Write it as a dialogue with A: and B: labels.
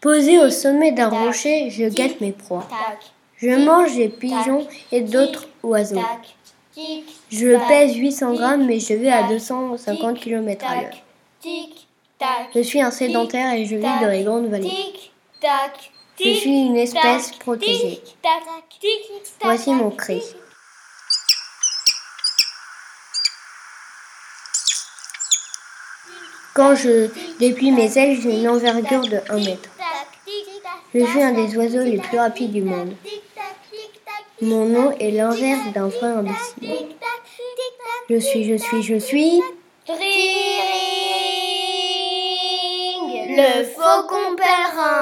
A: Posé au sommet d'un rocher, je guette mes proies. Je mange des pigeons et d'autres oiseaux. Je pèse 800 grammes, mais je vais à 250 km à l'heure. Je suis un sédentaire et je vis dans les grandes vallées. Je suis une espèce protégée. Voici mon cri. Quand je déplie mes ailes, j'ai une envergure de 1 mètre. Je suis un des oiseaux les plus rapides du monde. Mon nom est l'inverse d'un frein imbécile. Je suis, je suis, je suis.
B: Le faucon pèlerin.